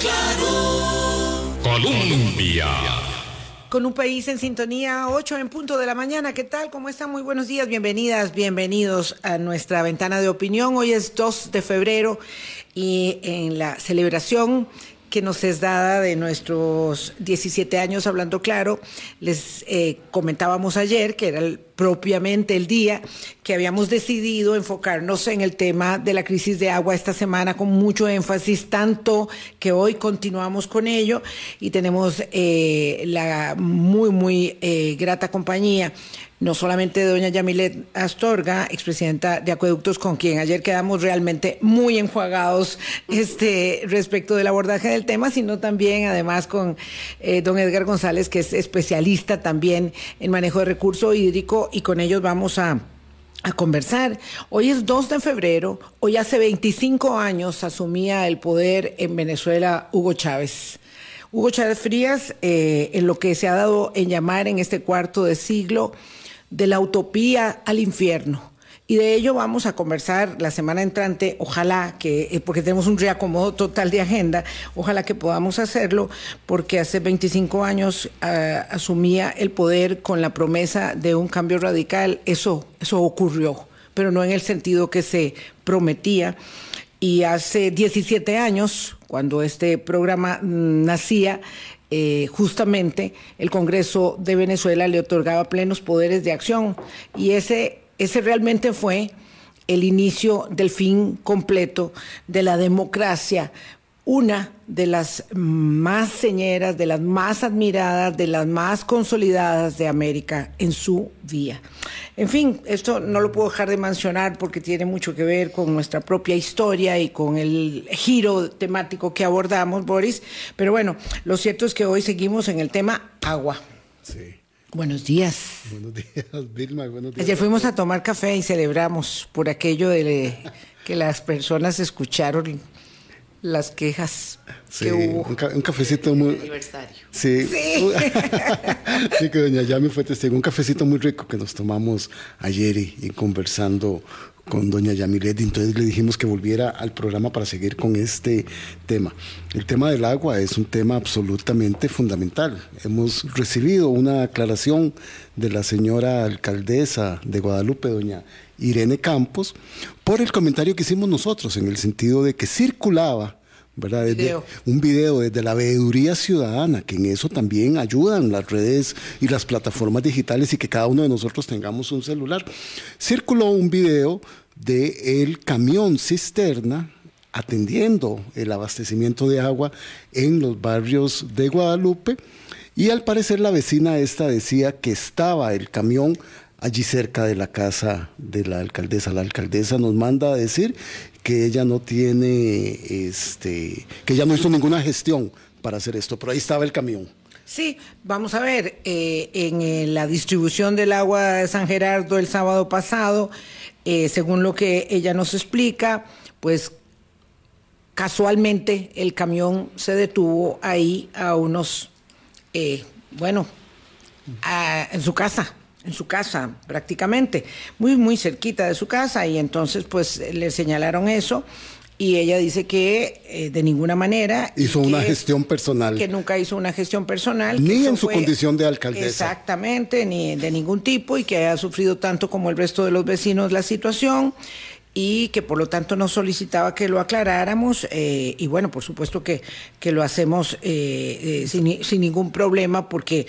Claro. Colombia. Con un país en sintonía, 8 en punto de la mañana. ¿Qué tal? ¿Cómo están? Muy buenos días, bienvenidas, bienvenidos a nuestra ventana de opinión. Hoy es 2 de febrero y en la celebración que nos es dada de nuestros 17 años hablando claro. Les eh, comentábamos ayer que era el, propiamente el día que habíamos decidido enfocarnos en el tema de la crisis de agua esta semana con mucho énfasis, tanto que hoy continuamos con ello y tenemos eh, la muy, muy eh, grata compañía no solamente doña Yamilet Astorga, expresidenta de Acueductos, con quien ayer quedamos realmente muy enjuagados este, respecto del abordaje del tema, sino también además con eh, don Edgar González, que es especialista también en manejo de recurso hídrico, y con ellos vamos a a conversar. Hoy es 2 de febrero, hoy hace 25 años asumía el poder en Venezuela Hugo Chávez. Hugo Chávez Frías, eh, en lo que se ha dado en llamar en este cuarto de siglo, de la utopía al infierno. Y de ello vamos a conversar la semana entrante, ojalá que, eh, porque tenemos un reacomodo total de agenda, ojalá que podamos hacerlo, porque hace 25 años uh, asumía el poder con la promesa de un cambio radical. Eso, eso ocurrió, pero no en el sentido que se prometía. Y hace 17 años, cuando este programa nacía, eh, justamente el Congreso de Venezuela le otorgaba plenos poderes de acción. Y ese, ese realmente fue el inicio del fin completo de la democracia una de las más señeras, de las más admiradas, de las más consolidadas de América en su vía. En fin, esto no lo puedo dejar de mencionar porque tiene mucho que ver con nuestra propia historia y con el giro temático que abordamos, Boris. Pero bueno, lo cierto es que hoy seguimos en el tema agua. Sí. Buenos días. Buenos días, Vilma. Buenos días. Ayer fuimos a tomar café y celebramos por aquello de que las personas escucharon las quejas Sí, que hubo. un, ca- un cafecito muy... aniversario. Sí. Sí. sí, que doña Yami fue testigo. Un cafecito muy rico que nos tomamos ayer y, y conversando con doña Yamilet. Entonces le dijimos que volviera al programa para seguir con este tema. El tema del agua es un tema absolutamente fundamental. Hemos recibido una aclaración de la señora alcaldesa de Guadalupe, doña Irene Campos, por el comentario que hicimos nosotros, en el sentido de que circulaba ¿verdad? Desde- Video. un video desde la veeduría ciudadana, que en eso también ayudan las redes y las plataformas digitales y que cada uno de nosotros tengamos un celular. Circuló un video de el camión cisterna atendiendo el abastecimiento de agua en los barrios de Guadalupe y al parecer la vecina esta decía que estaba el camión allí cerca de la casa de la alcaldesa. La alcaldesa nos manda a decir que ella no tiene, este, que ella no hizo ninguna gestión para hacer esto, pero ahí estaba el camión. Sí, vamos a ver, eh, en eh, la distribución del agua de San Gerardo el sábado pasado, eh, según lo que ella nos explica, pues casualmente el camión se detuvo ahí a unos, eh, bueno, en su casa, en su casa prácticamente, muy, muy cerquita de su casa y entonces pues le señalaron eso y ella dice que eh, de ninguna manera Hizo una que- gestión personal. que nunca hizo una gestión personal. Ni en su condición de alcaldesa. Exactamente, ni de ningún tipo y que ha sufrido tanto como el resto de los vecinos la situación y que por lo tanto nos solicitaba que lo aclaráramos eh, y bueno, por supuesto que, que lo hacemos eh, eh, sin, sin ningún problema porque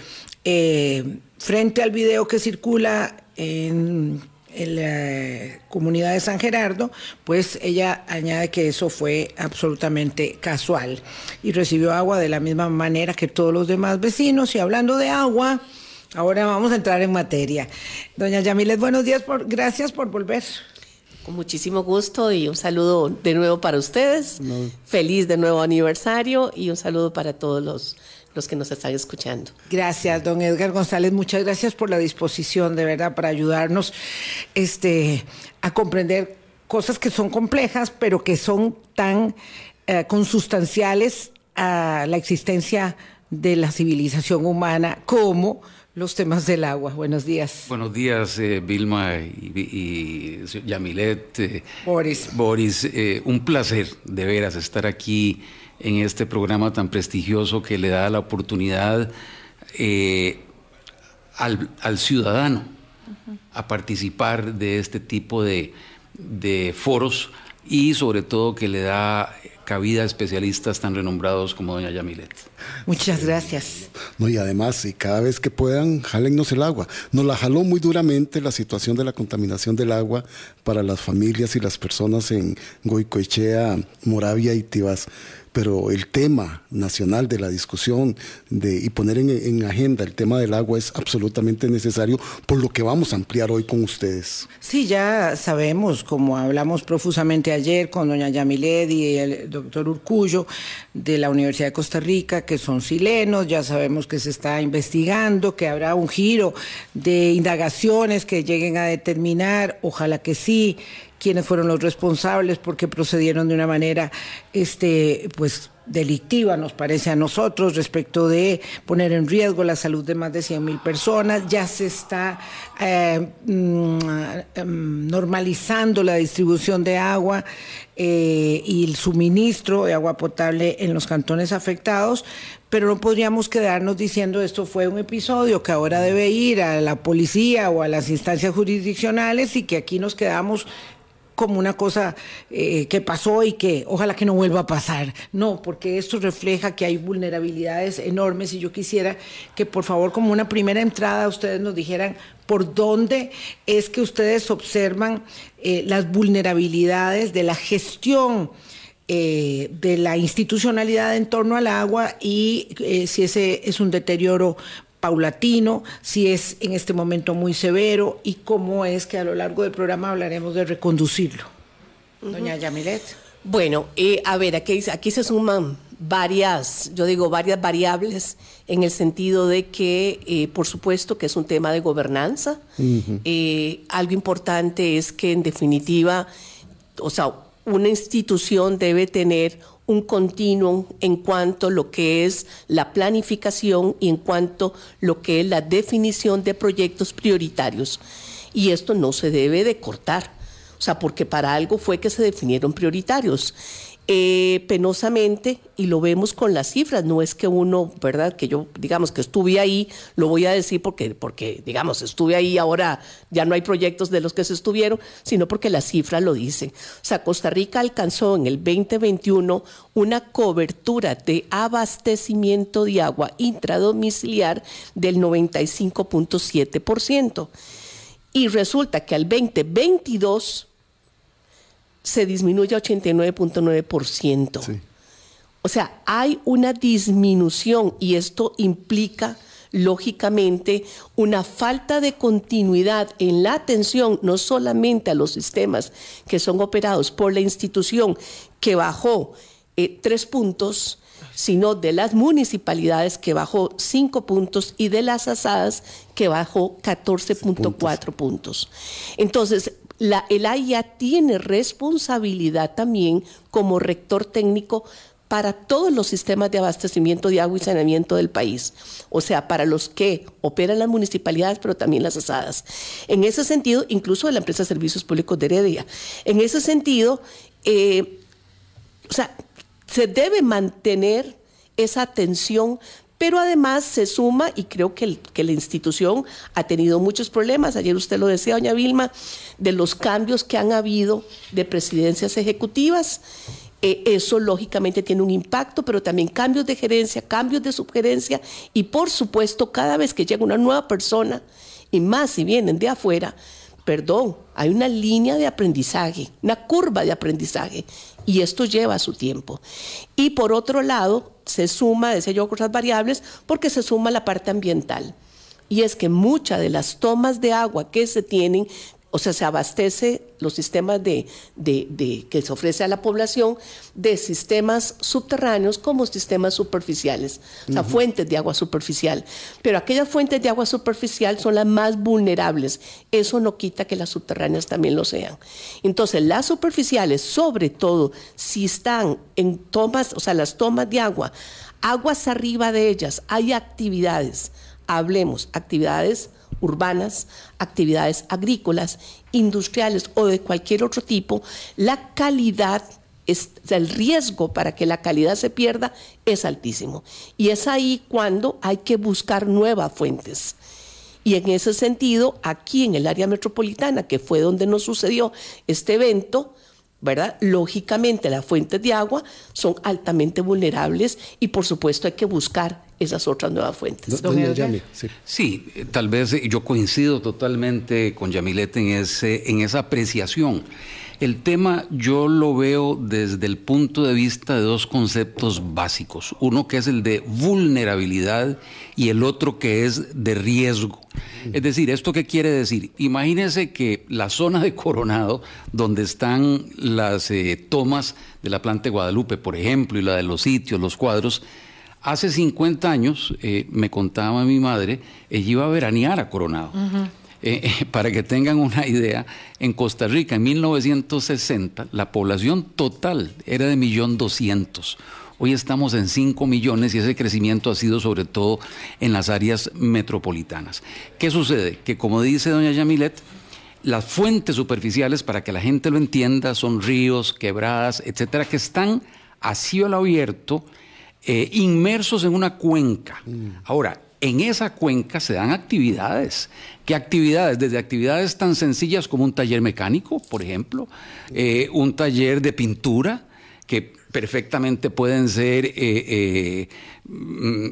frente al video que circula en en la comunidad de San Gerardo, pues ella añade que eso fue absolutamente casual y recibió agua de la misma manera que todos los demás vecinos. Y hablando de agua, ahora vamos a entrar en materia. Doña Yamilet, buenos días, por, gracias por volver. Con muchísimo gusto y un saludo de nuevo para ustedes. Feliz de nuevo aniversario y un saludo para todos los, los que nos están escuchando. Gracias, don Edgar González. Muchas gracias por la disposición, de verdad, para ayudarnos este, a comprender cosas que son complejas, pero que son tan eh, consustanciales a la existencia de la civilización humana como los temas del agua. Buenos días. Buenos días, eh, Vilma y, Yamilet. Eh, Boris. Boris, eh, un placer de veras estar aquí en este programa tan prestigioso que le da la oportunidad al, ciudadano a participar de este tipo de, de foros y sobre todo que le da cabida a especialistas tan renombrados como doña Yamilet. Muchas gracias. No, y además, y cada vez que puedan, jálennos el agua. Nos la jaló muy duramente la situación de la contaminación del agua para las familias y las personas en Goicoechea, Moravia y Tibás pero el tema nacional de la discusión de, y poner en, agenda el tema del agua es absolutamente necesario, por lo que vamos a ampliar hoy con ustedes. Sí, ya sabemos, como hablamos profusamente ayer con doña Yamilet y el doctor Urcullo de la Universidad de Costa Rica, que son chilenos, ya sabemos que se está investigando, que habrá un giro de indagaciones que lleguen a determinar, ojalá que sí, quiénes fueron los responsables, porque procedieron de una manera este, pues, delictiva, nos parece a nosotros, respecto de poner en riesgo la salud de más de 100 mil personas. Ya se está eh, mm, em, normalizando la distribución de agua eh, y el suministro de agua potable en los cantones afectados, pero no podríamos quedarnos diciendo esto fue un episodio que ahora debe ir a la policía o a las instancias jurisdiccionales y que aquí nos quedamos como una cosa eh, que pasó y que ojalá que no vuelva a pasar. No, porque esto refleja que hay vulnerabilidades enormes y yo quisiera que por favor como una primera entrada ustedes nos dijeran por dónde es que ustedes observan eh, las vulnerabilidades de la gestión. Eh, de la institucionalidad en torno al agua y si ese es un deterioro paulatino, si es en este momento muy severo y cómo es que a lo largo del programa hablaremos de reconducirlo. Doña Yamilet. Bueno, eh, a ver, aquí, aquí se suman varias, yo digo varias variables en el sentido de que, eh, por supuesto, que es un tema de gobernanza. Eh, algo importante es que, en definitiva, o sea, una institución debe tener un continuum en cuanto a lo que es la planificación y en cuanto a lo que es la definición de proyectos prioritarios. Y esto no se debe de cortar, o sea, porque para algo fue que se definieron prioritarios. Eh, penosamente, y lo vemos con las cifras, no es que uno, ¿verdad? Que yo, digamos, que estuve ahí, lo voy a decir porque, porque, digamos, estuve ahí, ahora ya no hay proyectos de los que se estuvieron, sino porque las cifras lo dicen. O sea, Costa Rica alcanzó en el 2021 una cobertura de abastecimiento de agua intradomiciliar del 95.7%. Y resulta que al 2022 se disminuye a 89.9%. O sea, hay una disminución y esto implica lógicamente una falta de continuidad en la atención no solamente a los sistemas que son operados por la institución que bajó eh, tres puntos, sino de las municipalidades que bajó cinco puntos y de las asadas que bajó 14.4 puntos. Entonces, la, el AIA tiene responsabilidad también como rector técnico para todos los sistemas de abastecimiento de agua y saneamiento del país, o sea, para los que operan las municipalidades, pero también las asadas. En ese sentido, incluso de la empresa de Servicios Públicos de Heredia. En ese sentido, eh, o sea, se debe mantener esa atención pero además se suma, y creo que, que, la institución ha tenido muchos problemas, ayer usted lo decía, doña Vilma, de los cambios que han habido de presidencias ejecutivas. Eh, eso lógicamente tiene un impacto, pero también cambios de gerencia, cambios de subgerencia y por supuesto cada vez que llega una nueva persona, y más si vienen de afuera, perdón, hay una línea de aprendizaje, una curva de aprendizaje y esto lleva su tiempo. Y por otro lado, se suma, decía yo, otras variables, porque se suma la parte ambiental. Y es que muchas de las tomas de agua que se tienen o sea, se abastece los sistemas de, que se ofrece a la población de sistemas subterráneos como sistemas superficiales, o sea, fuentes de agua superficial. Pero aquellas fuentes de agua superficial son las más vulnerables. Eso no quita que las subterráneas también lo sean. Entonces, las superficiales, sobre todo si están en tomas, o sea, las tomas de agua aguas arriba de ellas hay actividades, hablemos, actividades urbanas, actividades agrícolas, industriales o de cualquier otro tipo, la calidad es, el riesgo para que la calidad se pierda es altísimo. Y es ahí cuando hay que buscar nuevas fuentes. Y en ese sentido, aquí en el área metropolitana, que fue donde nos sucedió este evento, ¿verdad? Lógicamente las fuentes de agua son altamente vulnerables y por supuesto hay que buscar esas otras nuevas fuentes. sí. sí. tal vez yo coincido totalmente con Yamilet en, ese, en esa apreciación. El tema yo lo veo desde el punto de vista de dos conceptos básicos. Uno que es el de vulnerabilidad y el otro que es de riesgo. Es decir, ¿esto qué quiere decir? Imagínense que la zona de Coronado, donde están las eh, tomas de la planta de Guadalupe, por ejemplo, y la de los sitios, los cuadros, hace 50 años, eh, me contaba mi madre, ella iba a veranear a Coronado. Eh, eh, para que tengan una idea, en Costa Rica en 1960 la población total era de 1.200.000. Hoy estamos en 5 millones y ese crecimiento ha sido sobre todo en las áreas metropolitanas. ¿Qué sucede? Que como dice doña Yamilet, las fuentes superficiales, para que la gente lo entienda, son ríos, quebradas, etcétera, que están a cielo abierto, eh, inmersos en una cuenca. Mm. Ahora, en esa cuenca se dan actividades. ¿Qué actividades? Desde actividades tan sencillas como un taller mecánico, por ejemplo, eh, un taller de pintura, que perfectamente pueden ser eh, eh, mm,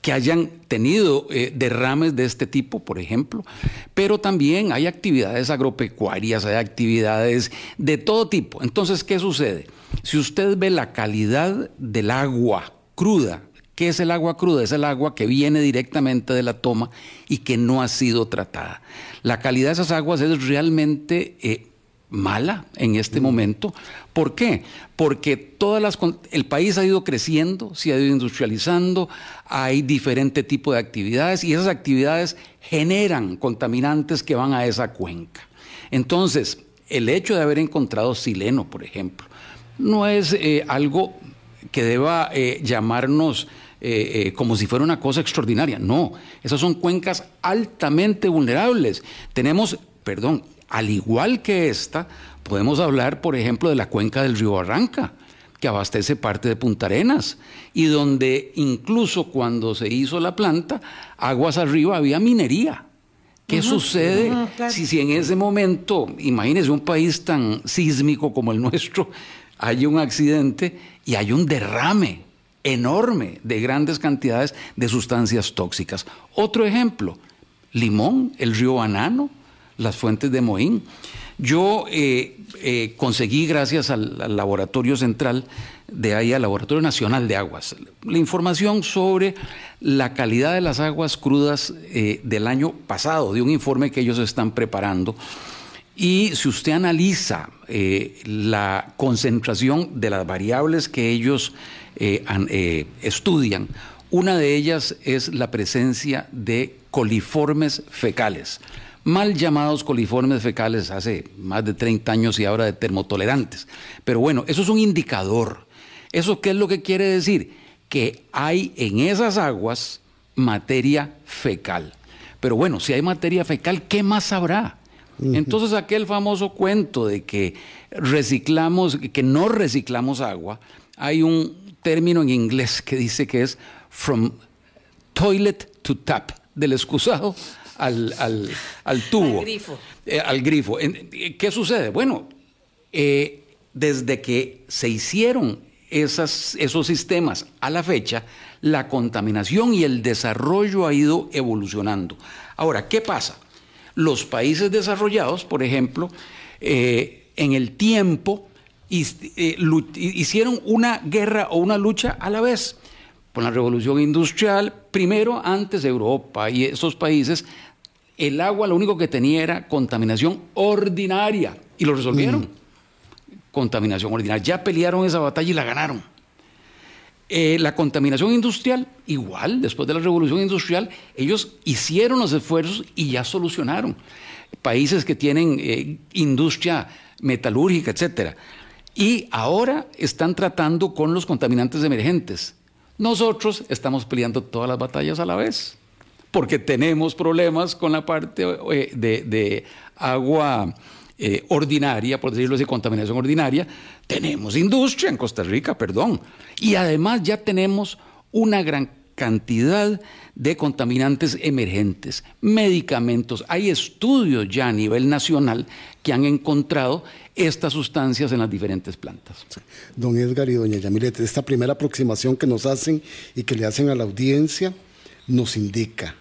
que hayan tenido derrames de este tipo, por ejemplo, pero también hay actividades agropecuarias, hay actividades de todo tipo. Entonces, ¿qué sucede? Si usted ve la calidad del agua cruda ¿Qué es el agua cruda? Es el agua que viene directamente de la toma y que no ha sido tratada. La calidad de esas aguas es realmente eh, mala en este mm. momento. ¿Por qué? Porque todas las, el país ha ido creciendo, se ha ido industrializando, hay diferente tipo de actividades y esas actividades generan contaminantes que van a esa cuenca. Entonces, el hecho de haber encontrado sileno, por ejemplo, no es eh, algo que deba eh, llamarnos eh, eh, como si fuera una cosa extraordinaria. No, esas son cuencas altamente vulnerables. Tenemos, perdón, al igual que esta, podemos hablar, por ejemplo, de la cuenca del río Barranca que abastece parte de Punta Arenas y donde incluso cuando se hizo la planta, aguas arriba había minería. ¿Qué sucede si, si en ese momento, imagínese un país tan sísmico como el nuestro, hay un accidente y hay un derrame enorme de grandes cantidades de sustancias tóxicas. Otro ejemplo, Limón, el río Banano, las fuentes de Moín. Yo eh, eh, conseguí, gracias al, laboratorio central de ahí, al Laboratorio Nacional de Aguas, la información sobre la calidad de las aguas crudas eh, del año pasado, de un informe que ellos están preparando. Y si usted analiza la concentración de las variables que ellos eh, eh, estudian. Una de ellas es la presencia de coliformes fecales, mal llamados coliformes fecales hace más de 30 años y ahora de termotolerantes. Pero bueno, eso es un indicador. ¿Eso qué es lo que quiere decir? Que hay en esas aguas materia fecal. Pero bueno, si hay materia fecal, ¿qué más habrá? Entonces aquel famoso cuento de que reciclamos, que no reciclamos agua, hay un término en inglés que dice que es from toilet to tap, del excusado al, tubo. Al grifo. Eh, al grifo. ¿Qué sucede? Bueno, eh, desde que se hicieron esas, esos sistemas a la fecha, la contaminación y el desarrollo ha ido evolucionando. Ahora, ¿qué pasa? Los países desarrollados, por ejemplo, eh, en el tiempo eh, hicieron una guerra o una lucha a la vez. Con la revolución industrial, primero antes Europa y esos países, el agua lo único que tenía era contaminación ordinaria y lo resolvieron. Mm. Contaminación ordinaria. Ya pelearon esa batalla y la ganaron. Eh, la contaminación industrial, igual, después de la revolución industrial, ellos hicieron los esfuerzos y ya solucionaron. Países que tienen eh, industria metalúrgica, etcétera. Y ahora están tratando con los contaminantes emergentes. Nosotros estamos peleando todas las batallas a la vez, porque tenemos problemas con la parte eh, de, agua eh, ordinaria, por decirlo así, contaminación ordinaria. Tenemos industria en Costa Rica, perdón. Y además ya tenemos una gran cantidad de contaminantes emergentes, medicamentos. Hay estudios ya a nivel nacional que han encontrado estas sustancias en las diferentes plantas. Don Edgar y doña Yamilet, esta primera aproximación que nos hacen y que le hacen a la audiencia nos indica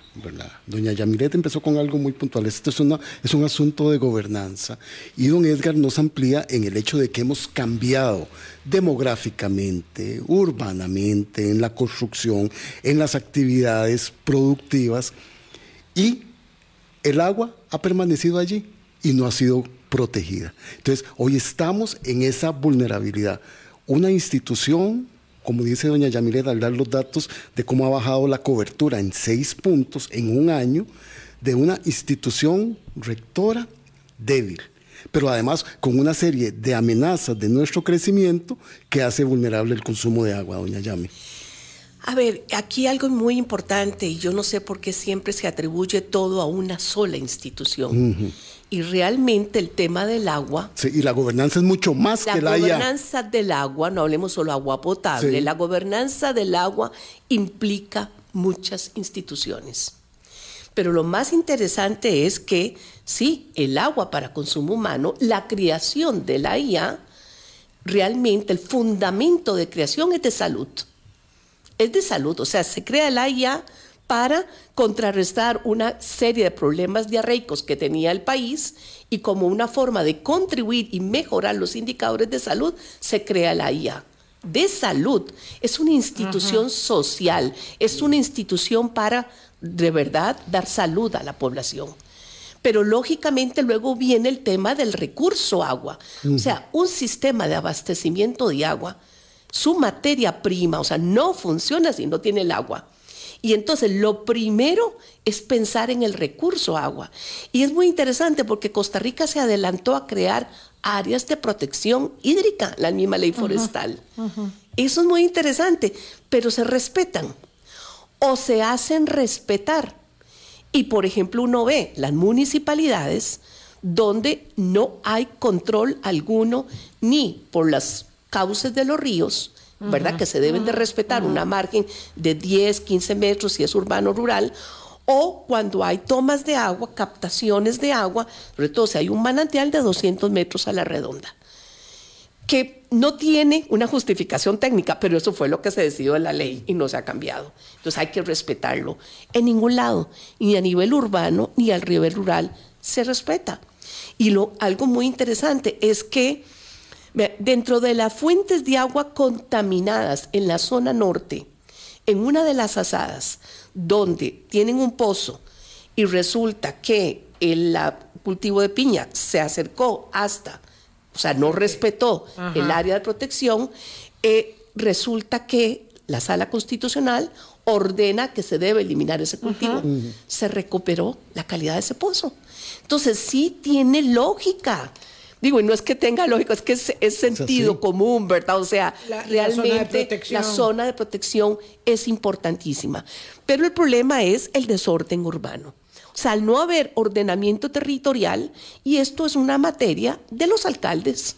Doña Yamilet empezó con algo muy puntual. Esto es, una, es un asunto de gobernanza. Y don Edgar nos amplía en el hecho de que hemos cambiado demográficamente, urbanamente, en la construcción, en las actividades productivas. Y el agua ha permanecido allí y no ha sido protegida. Entonces, hoy estamos en esa vulnerabilidad. Una institución como dice doña Yamilet, al dar los datos de cómo ha bajado la cobertura en seis puntos en un año de una institución rectora débil, pero además con una serie de amenazas de nuestro crecimiento que hace vulnerable el consumo de agua, doña Yami. A ver, aquí algo muy importante, y yo no sé por qué siempre se atribuye todo a una sola institución. Y realmente el tema del agua. Sí, y la gobernanza es mucho más que la La gobernanza del agua, no hablemos solo agua potable, la gobernanza del agua implica muchas instituciones. Pero lo más interesante es que, sí, el agua para consumo humano, la creación de la IA, realmente el fundamento de creación es de salud es de salud, o sea, se crea la IA para contrarrestar una serie de problemas diarreicos que tenía el país y como una forma de contribuir y mejorar los indicadores de salud, se crea la IA. De salud, es una institución social, es una institución para de verdad dar salud a la población. Pero lógicamente luego viene el tema del recurso agua. O sea, un sistema de abastecimiento de agua su materia prima, o sea, no funciona si no tiene el agua. Y entonces lo primero es pensar en el recurso agua. Y es muy interesante porque Costa Rica se adelantó a crear áreas de protección hídrica, la misma ley forestal. Eso es muy interesante, pero se respetan o se hacen respetar. Y por ejemplo, uno ve las municipalidades donde no hay control alguno ni por las cauces de los ríos, ¿verdad? Que se deben de respetar una margen de 10, 15 metros si es urbano o rural, o cuando hay tomas de agua, captaciones de agua, sobre todo si hay un manantial de 200 metros a la redonda, que no tiene una justificación técnica, pero eso fue lo que se decidió en la ley y no se ha cambiado. Entonces hay que respetarlo. En ningún lado, ni a nivel urbano ni al nivel rural, se respeta. Y lo, algo muy interesante es que Dentro de las fuentes de agua contaminadas en la zona norte, en una de las asadas, donde tienen un pozo y resulta que el cultivo de piña se acercó hasta, o sea, no respetó el área de protección, eh, resulta que la sala constitucional ordena que se debe eliminar ese cultivo. Se recuperó la calidad de ese pozo. Entonces sí tiene lógica. Digo, y no es que tenga lógica, es que es, sentido común, ¿verdad? O sea, realmente la zona de protección es importantísima. Pero el problema es el desorden urbano. O sea, al no haber ordenamiento territorial, y esto es una materia de los alcaldes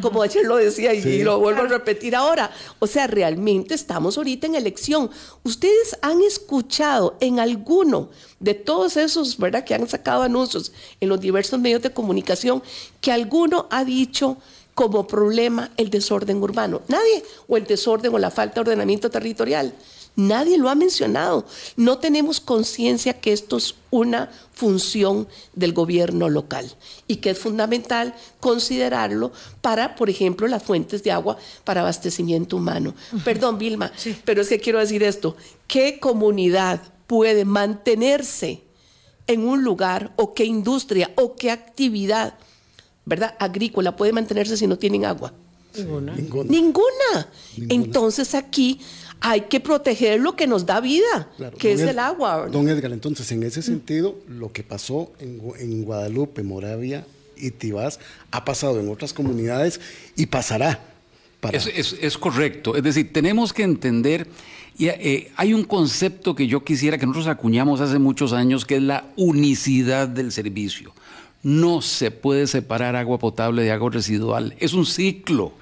como ayer lo decía y, lo vuelvo a repetir ahora. O sea, realmente estamos ahorita en elección. Ustedes han escuchado en alguno de todos esos, ¿verdad?, que han sacado anuncios en los diversos medios de comunicación, que alguno ha dicho como problema el desorden urbano. Nadie, o el desorden o la falta de ordenamiento territorial. Nadie lo ha mencionado. No tenemos conciencia que esto es una función del gobierno local y que es fundamental considerarlo para, por ejemplo, las fuentes de agua para abastecimiento humano. Perdón, Vilma, pero es que quiero decir esto. ¿Qué comunidad puede mantenerse en un lugar o qué industria o qué actividad, ¿verdad? Agrícola puede mantenerse si no tienen agua? Ninguna. Ninguna. Entonces aquí hay que proteger lo que nos da vida, que es el agua. Don Edgar, entonces, en ese sentido, lo que pasó en, Guadalupe, Moravia y Tibás ha pasado en otras comunidades y pasará para... Es, correcto. Es decir, tenemos que entender, y, eh, hay un concepto que yo quisiera que nosotros acuñamos hace muchos años, que es la unicidad del servicio. No se puede separar agua potable de agua residual. Es un ciclo.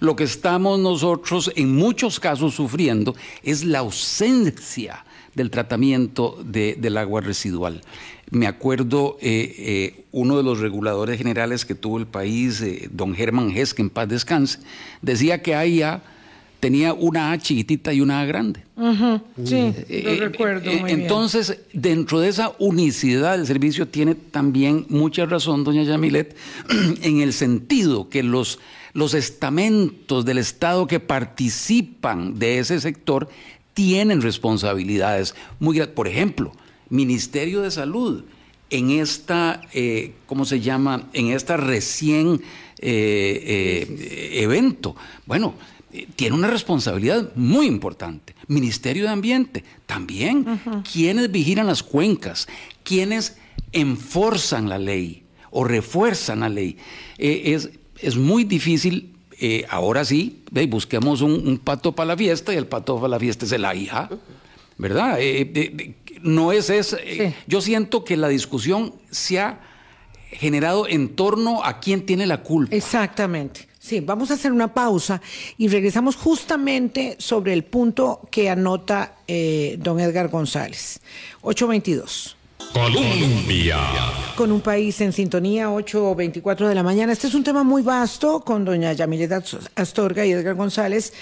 Lo que estamos nosotros en muchos casos sufriendo es la ausencia del tratamiento del agua residual. Me acuerdo eh, eh, uno de los reguladores generales que tuvo el país, eh, don Germán Hess, que en paz descanse, decía que AIA tenía una A chiquitita y una A grande. Sí, lo recuerdo. Muy entonces, dentro de esa unicidad del servicio tiene también mucha razón, doña Yamilet, en el sentido que los, los estamentos del Estado que participan de ese sector tienen responsabilidades muy grandes. Por ejemplo, Ministerio de Salud, en esta, eh, ¿cómo se llama? En esta recién eh, eh, evento. Bueno, tiene una responsabilidad muy importante. Ministerio de Ambiente, también. ¿Quiénes vigilan las cuencas? ¿Quiénes enforzan la ley o refuerzan la ley? es, es muy difícil ahora sí, busquemos un, pato para la fiesta y el pato para la fiesta es el hija, ¿verdad? no es eso. Eh, yo siento que la discusión se ha generado en torno a quién tiene la culpa. Exactamente. Sí, vamos a hacer una pausa y regresamos justamente sobre el punto que anota eh, don Edgar González. 822. Colombia. Con un país en sintonía, 8.24 de la mañana. Este es un tema muy vasto con doña Yamilet Astorga y Edgar González.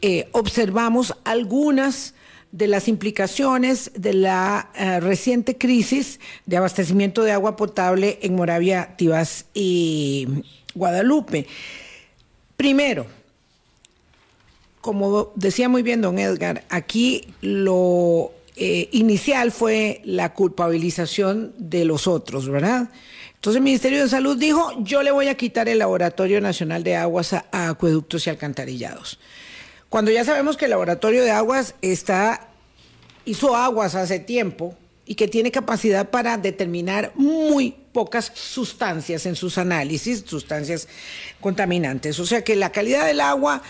Eh, observamos algunas de las implicaciones de la eh, reciente crisis de abastecimiento de agua potable en Moravia, Tibás y Guadalupe. Primero, como decía muy bien don Edgar, aquí lo eh, inicial fue la culpabilización de los otros, ¿verdad? Entonces el Ministerio de Salud dijo, yo le voy a quitar el Laboratorio Nacional de Aguas a Acueductos y Alcantarillados. Cuando ya sabemos que el laboratorio de aguas está, hizo aguas hace tiempo y que tiene capacidad para determinar muy pocas sustancias en sus análisis, sustancias contaminantes. O sea que la calidad del agua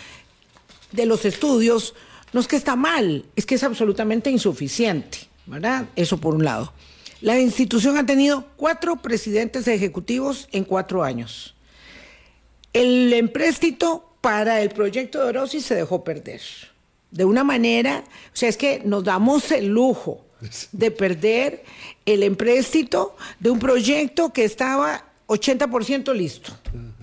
de los estudios no es que está mal, es que es absolutamente insuficiente, ¿verdad? Eso por un lado. La institución ha tenido cuatro presidentes ejecutivos en cuatro años. El empréstito para el proyecto de Orosis se dejó perder. De una manera, o sea, es que nos damos el lujo de perder el empréstito de un proyecto que estaba 80% listo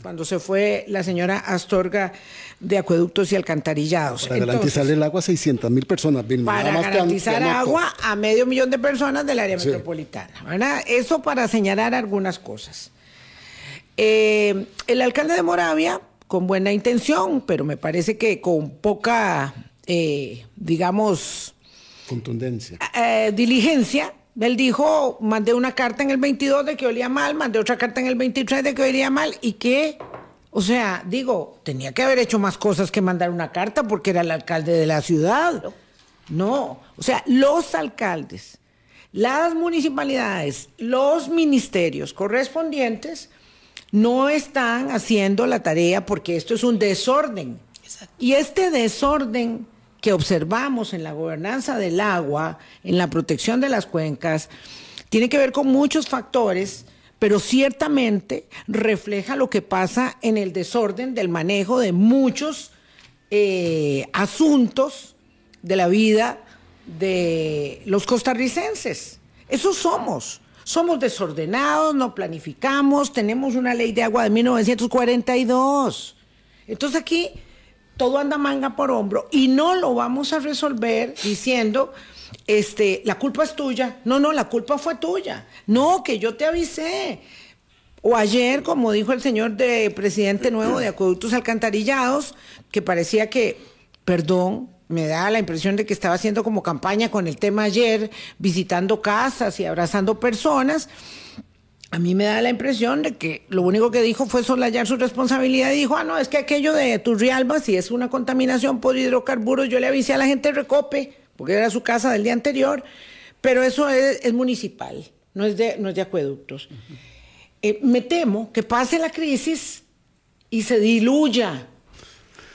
cuando se fue la señora Astorga de acueductos y alcantarillados. Para garantizar el agua a 600 mil personas. para garantizar agua a medio millón de personas del área metropolitana. ¿verdad? Eso para señalar algunas cosas. Eh, el alcalde de Moravia con buena intención, pero me parece que con poca, eh, digamos... Contundencia. Eh, diligencia. Él dijo, mandé una carta en el 22 de que olía mal, mandé otra carta en el 23 de que olía mal, y que, o sea, digo, tenía que haber hecho más cosas que mandar una carta porque era el alcalde de la ciudad. No, o sea, los alcaldes, las municipalidades, los ministerios correspondientes no están haciendo la tarea porque esto es un desorden. Y este desorden que observamos en la gobernanza del agua, en la protección de las cuencas, tiene que ver con muchos factores, pero ciertamente refleja lo que pasa en el desorden del manejo de muchos eh, asuntos de la vida de los costarricenses. Eso somos. Somos desordenados, no planificamos, tenemos una ley de agua de 1942. Entonces aquí todo anda manga por hombro y no lo vamos a resolver diciendo, este, la culpa es tuya. No, no, la culpa fue tuya. No, que yo te avisé. O ayer, como dijo el señor de presidente nuevo de Acueductos Alcantarillados, que parecía que, perdón, me da la impresión de que estaba haciendo como campaña con el tema ayer, visitando casas y abrazando personas. A mí me da la impresión de que lo único que dijo fue solayar su responsabilidad y dijo, ah, no, es que aquello de Turrialba, si es una contaminación por hidrocarburos, yo le avisé a la gente de Recope, porque era su casa del día anterior, pero eso es, municipal, no es de, no es de acueductos. Eh, me temo que pase la crisis y se diluya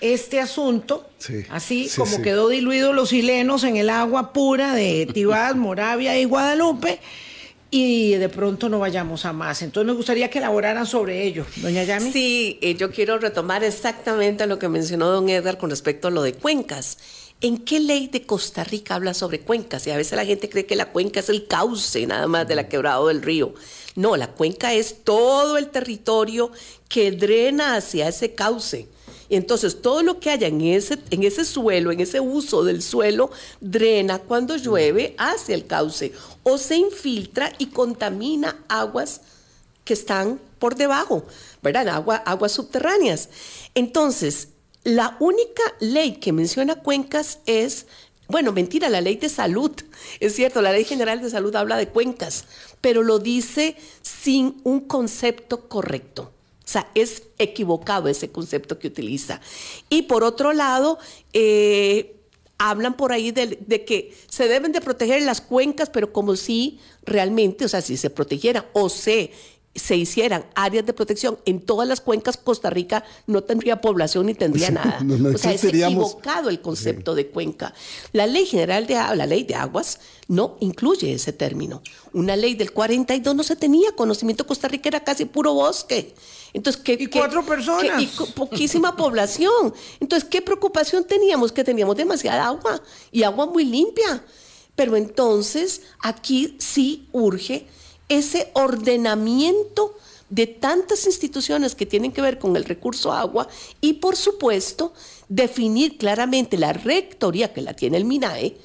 este asunto, Sí, así sí, como sí. quedó diluido los chilenos en el agua pura de Tibás, Moravia y Guadalupe, y de pronto no vayamos a más. Entonces me gustaría que elaboraran sobre ello, doña Yami. Sí, eh, yo quiero retomar exactamente lo que mencionó don Edgar con respecto a lo de cuencas. ¿En qué ley de Costa Rica habla sobre cuencas? Y a veces la gente cree que la cuenca es el cauce nada más de la quebrada del río. No, la cuenca es todo el territorio que drena hacia ese cauce. Y entonces todo lo que haya en ese, en ese suelo, en ese uso del suelo, drena cuando llueve hacia el cauce o se infiltra y contamina aguas que están por debajo, ¿verdad? Agua, aguas subterráneas. Entonces, la única ley que menciona cuencas es, bueno, mentira, la ley de salud. Es cierto, la ley general de salud habla de cuencas, pero lo dice sin un concepto correcto. O sea, es equivocado ese concepto que utiliza. Y por otro lado, eh, hablan por ahí de, de, que se deben de proteger las cuencas, pero como si realmente, o sea, si se protegieran o se, se hicieran áreas de protección en todas las cuencas, Costa Rica no tendría población ni tendría nada. No, no o sea, es equivocado el concepto de cuenca. La ley general de la ley de aguas no incluye ese término. Una ley del 42 no se tenía conocimiento, Costa Rica era casi puro bosque. Entonces, ¿qué, Y qué- cuatro personas. qué- y poquísima población. Entonces, ¿qué preocupación teníamos? Que teníamos demasiada agua y agua muy limpia. Pero entonces, aquí sí urge ese ordenamiento de tantas instituciones que tienen que ver con el recurso agua y, por supuesto, definir claramente la rectoría que la tiene el MINAE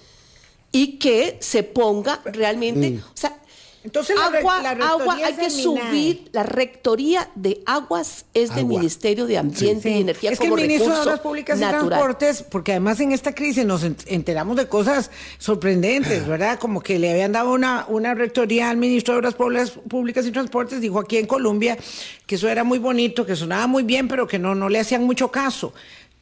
y que se ponga realmente, o sea, Entonces, la agua, la rectoría agua, hay es que subir, la rectoría de aguas es del Agua. Ministerio de Ambiente y Energía es que el como ministro de Obras Públicas y. Transportes, porque además en esta crisis nos ent- enteramos de cosas sorprendentes, ¿verdad? Como que le habían dado una, una rectoría al ministro de Obras Públicas- Públicas y Transportes, dijo aquí en Colombia que eso era muy bonito, que sonaba muy bien, pero que no, no le hacían mucho caso.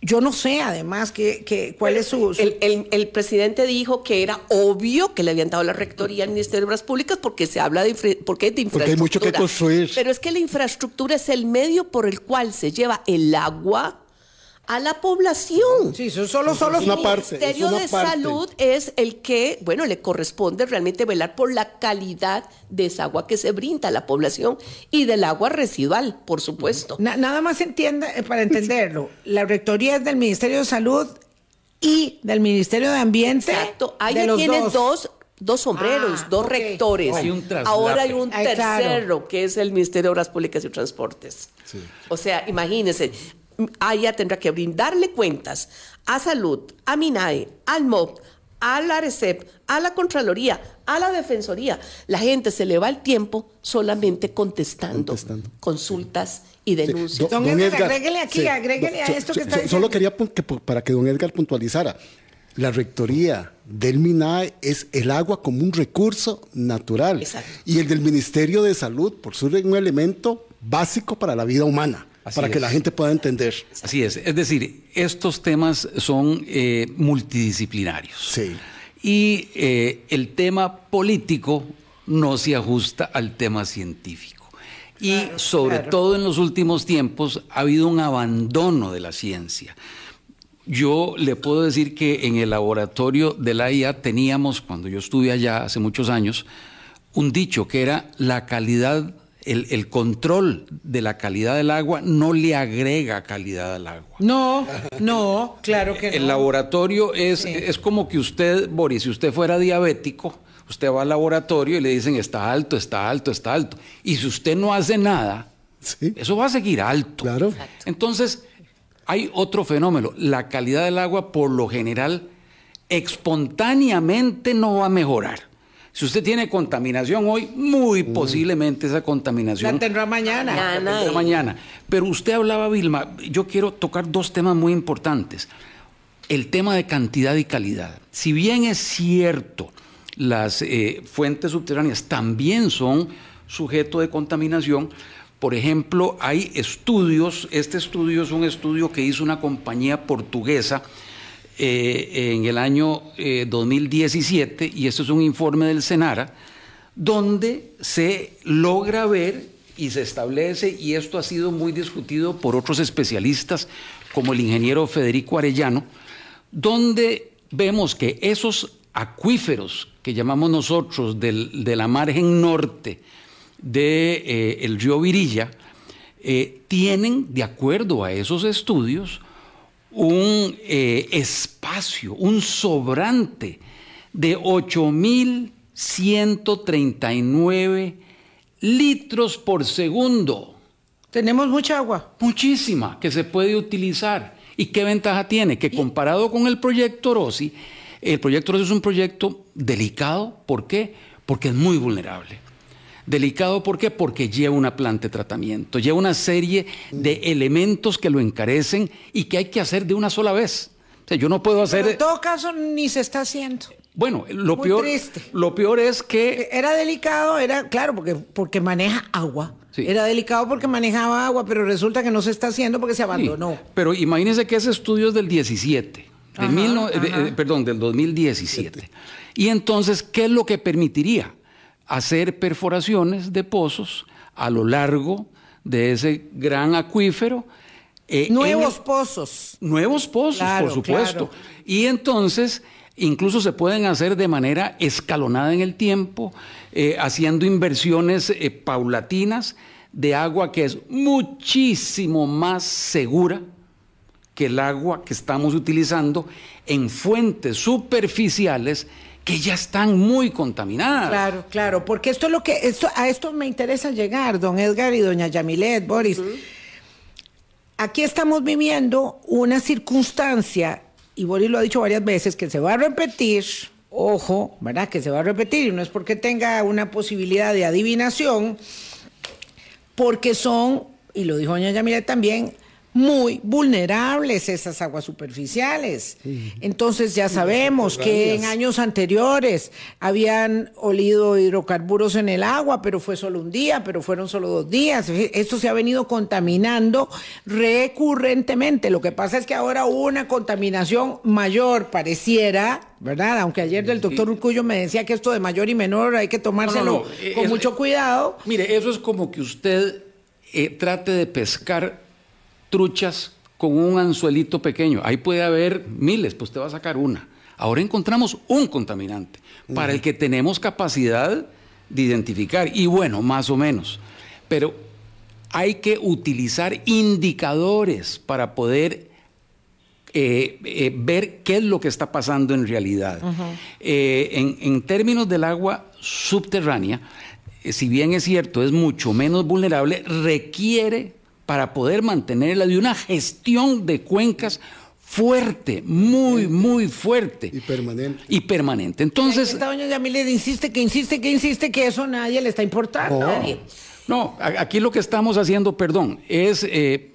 Yo no sé, además, que, que, cuál es su... su- El, el- el presidente dijo que era obvio que le habían dado la rectoría al Ministerio de Obras Públicas porque se habla de, infra- porque es de Porque hay infraestructura. mucho que construir. Pero es que la infraestructura es el medio por el cual se lleva el agua a la población. Sí, eso solo, solo... Es una el parte, es Ministerio de parte. Salud es el que, bueno, le corresponde realmente velar por la calidad de esa agua que se brinda a la población y del agua residual, por supuesto. Na- nada más entienda, eh, para entenderlo, la rectoría es del Ministerio de Salud y del Ministerio de Ambiente. Exacto. Ahí tienes dos. dos sombreros, Ah, dos ok. rectores. Hay un. Ahora hay un Ay, claro. tercero, que es el Ministerio de Obras Públicas y Transportes. O sea, imagínense, allá tendrá que brindarle cuentas a Salud, a MINAE, al MOP, a la ARECEP, a la Contraloría, a la Defensoría. La gente se le va el tiempo solamente contestando, Contestando. consultas y denuncias. Do- Don Edgar, agréguele aquí, agréguele a so- esto que so- está so- diciendo. Solo quería que para que don Edgar puntualizara. La rectoría del MINAE es el agua como un recurso natural. Exacto. Y el del Ministerio de Salud, por ser un elemento básico para la vida humana, Así para que la gente pueda entender. Así es. Es decir, estos temas son eh, multidisciplinarios. Sí. Y eh, el tema político no se ajusta al tema científico. Y sobre claro. todo en los últimos tiempos ha habido un abandono de la ciencia. Yo le puedo decir que en el laboratorio de la IA teníamos, cuando yo estuve allá hace muchos años, un dicho que era la calidad, el, el control de la calidad del agua no le agrega calidad al agua. No, no, claro que El no. laboratorio es, es como que usted, Boris, si usted fuera diabético, usted va al laboratorio y le dicen está alto, está alto, está alto. Y si usted no hace nada, Sí. eso va a seguir alto. Claro. Entonces, hay otro fenómeno. La calidad del agua, por lo general, espontáneamente no va a mejorar. Si usted tiene contaminación hoy, muy posiblemente esa contaminación La tendrá mañana. Mañana. la tendrá y- mañana. Pero usted hablaba, Vilma, yo quiero tocar dos temas muy importantes. El tema de cantidad y calidad. Si bien es cierto, las eh, fuentes subterráneas también son sujeto de contaminación, por ejemplo, hay estudios, este estudio es un estudio que hizo una compañía portuguesa eh, en el año eh, 2017, y esto es un informe del Senara, donde se logra ver y se establece, y esto ha sido muy discutido por otros especialistas, como el ingeniero Federico Arellano, donde vemos que esos acuíferos que llamamos nosotros del, de la margen norte del de, eh, río Virilla, eh, tienen, de acuerdo a esos estudios, un eh, espacio, un sobrante de 8.139 litros por segundo. Tenemos mucha agua. Muchísima que se puede utilizar. ¿Y qué ventaja tiene? Que comparado con el proyecto Rossi, el proyecto Rossi es un proyecto delicado. ¿Por qué? Porque es muy vulnerable. Delicado, ¿por qué? Porque lleva una planta de tratamiento, lleva una serie de elementos que lo encarecen y que hay que hacer de una sola vez. O sea, yo no puedo hacer. Pero en todo caso, ni se está haciendo. Bueno, lo Muy peor, triste. lo peor es que Era delicado, era, claro, porque, porque maneja agua. Sí. Era delicado porque manejaba agua, pero resulta que no se está haciendo porque se abandonó. Sí, pero imagínense que ese estudio es del 17, de Ajá, mil no- de- eh, perdón, del 2017. Y entonces, ¿qué es lo que permitiría? Hacer perforaciones de pozos a lo largo de ese gran acuífero. eh, Nuevos el- pozos. Nuevos pozos, Claro, por supuesto. claro. Y entonces, incluso se pueden hacer de manera escalonada en el tiempo, eh, haciendo inversiones eh, paulatinas de agua que es muchísimo más segura que el agua que estamos utilizando en fuentes superficiales que ya están muy contaminadas. Claro, claro, porque esto es lo que esto a esto me interesa llegar, don Edgar y doña Yamilet, Boris. Aquí estamos viviendo una circunstancia y Boris lo ha dicho varias veces que se va a repetir. Ojo, ¿verdad? Que se va a repetir y no es porque tenga una posibilidad de adivinación, porque son, y lo dijo doña Yamilet también, muy vulnerables esas aguas superficiales. Entonces ya sabemos que en años anteriores habían olido hidrocarburos en el agua, pero fue solo un día, pero fueron solo dos días. Esto se ha venido contaminando recurrentemente. Lo que pasa es que ahora hubo una contaminación mayor, pareciera, ¿verdad? Aunque ayer el doctor Urcullo me decía que esto de mayor y menor hay que tomárselo No, no, no, eh, con es- mucho cuidado. Mire, eso es como que usted eh, trate de pescar truchas con un anzuelito pequeño. Ahí puede haber miles, pues usted va a sacar una. Ahora encontramos un contaminante para el que tenemos capacidad de identificar. Y bueno, más o menos. Pero hay que utilizar indicadores para poder eh, eh, ver qué es lo que está pasando en realidad. Eh, en, en términos del agua subterránea, si bien es cierto, es mucho menos vulnerable, requiere para poder mantenerla de una gestión de cuencas fuerte, muy, muy fuerte. Y permanente. Y permanente. Entonces, Esta doña Yamilet insiste, que insiste, que insiste, que eso a nadie le está importando. No. Nadie. No, aquí lo que estamos haciendo, perdón, es eh,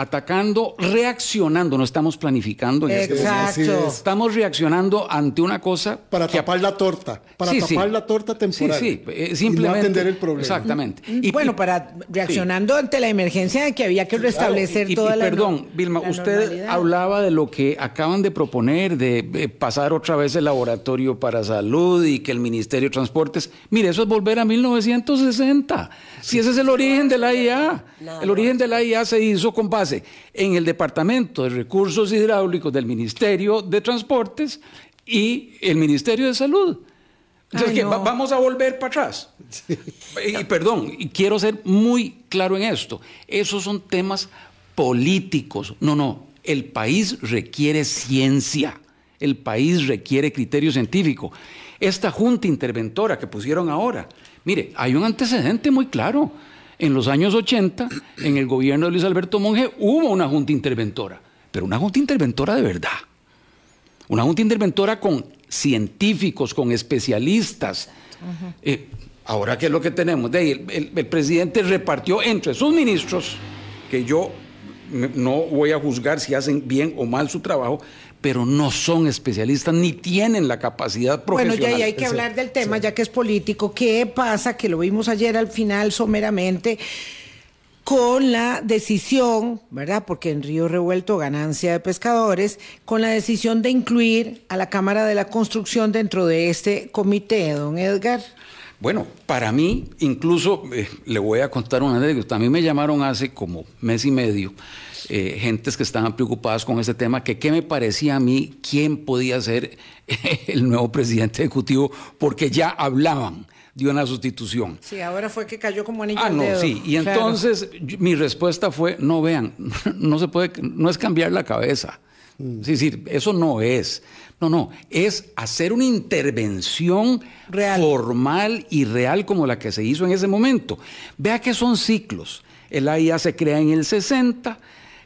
atacando, reaccionando, no estamos planificando. En este Exacto. es. Estamos reaccionando ante una cosa Para que- tapar la torta. Para Sí, sí. tapar la torta temporal. Sí, sí, eh, Y simplemente. no atender el problema. Exactamente. Y- bueno, y- para reaccionando ante la emergencia de que había que restablecer y- y- toda y la perdón, no- Vilma, la usted normalidad. hablaba de lo que acaban de proponer, de eh, pasar otra vez el laboratorio para salud y que el Ministerio de Transportes. Mire, eso es volver a 1960. Si ese es el origen de la IA. El origen de la IA se hizo con base en el Departamento de Recursos Hidráulicos del Ministerio de Transportes y el Ministerio de Salud. Entonces, Ay, ¿qué? no. Va- vamos a volver para atrás. Y perdón, y quiero ser muy claro en esto. Esos son temas políticos. No, no. El país requiere ciencia. El país requiere criterio científico. Esta junta interventora que pusieron ahora, mire, hay un antecedente muy claro. En los años 80, en el gobierno de Luis Alberto Monge, hubo una junta interventora, pero una junta interventora de verdad. Una junta interventora con científicos, con especialistas. Eh, ahora, ¿qué es lo que tenemos? De ahí, el, el- el presidente repartió entre sus ministros, que yo no voy a juzgar si hacen bien o mal su trabajo, pero no son especialistas ni tienen la capacidad Bueno, profesional. ya y hay que hablar del tema, ya que es político. ¿Qué pasa? Que lo vimos ayer al final someramente con la decisión, ¿verdad? Porque en Río Revuelto ganancia de pescadores, con la decisión de incluir a la Cámara de la Construcción dentro de este comité, don Edgar. Bueno, para mí, incluso eh, le voy a contar una anécdota. A mí me llamaron hace como mes y medio eh, gentes que estaban preocupadas con ese tema, que qué me parecía a mí quién podía ser el nuevo presidente ejecutivo, porque ya hablaban de una sustitución. Sí, ahora fue que cayó como anillo Ah, no, dedo. sí. Y Claro. entonces mi respuesta fue, no vean, no se puede, no es cambiar la cabeza. Es decir, eso no es. No, no, es hacer una intervención Real. formal y real como la que se hizo en ese momento. Vea que son ciclos. El AIA se crea en el 60,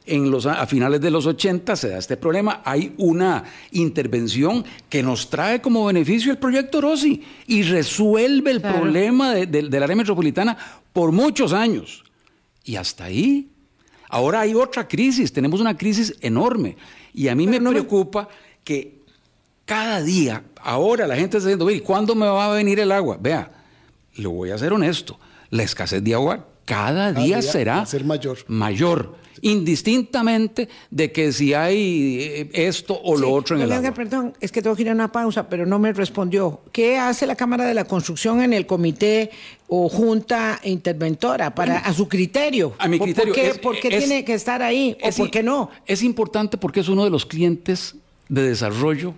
en los, a finales de los 80 se da este problema. Hay una intervención que nos trae como beneficio el proyecto Rossi y resuelve el Claro. problema de- de- del área metropolitana por muchos años. Y hasta ahí. Ahora hay otra crisis, tenemos una crisis enorme. Y a mí me preocupa que cada día, ahora la gente está diciendo, "Oye, ¿cuándo me va a venir el agua? Vea, lo voy a ser honesto, la escasez de agua cada, Cada día, día será ser mayor, indistintamente de que si hay eh, esto o lo Sí, otro en el agua. perdón, es que tengo que ir a una pausa, pero no me respondió. ¿Qué hace la Cámara de la Construcción en el comité o junta interventora para a su criterio? A mi ¿Por- criterio, ¿Por qué, es- por qué es- tiene que estar ahí o por qué no? Es importante porque es uno de los clientes de desarrollo